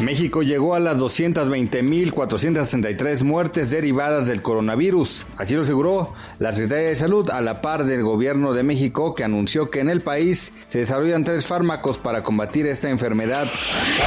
México llegó a las 220.463 muertes derivadas del coronavirus. Así lo aseguró la Secretaría de Salud a la par del gobierno de México que anunció que en el país se desarrollan tres fármacos para combatir esta enfermedad.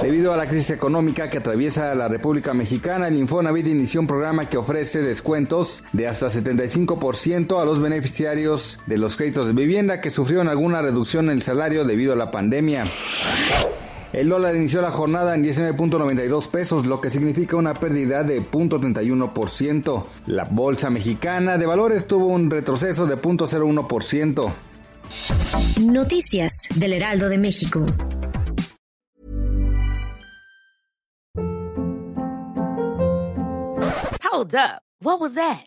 Debido a la crisis económica que atraviesa la República Mexicana, el Infonavit inició un programa que ofrece descuentos de hasta 75% a los beneficiarios de los créditos de vivienda que sufrieron alguna reducción en el salario debido a la pandemia. El dólar inició la jornada en 19.92 pesos, lo que significa una pérdida de 0.31%. La bolsa mexicana de valores tuvo un retroceso de 0.01%. Noticias del Heraldo de México. Hold up. What was that?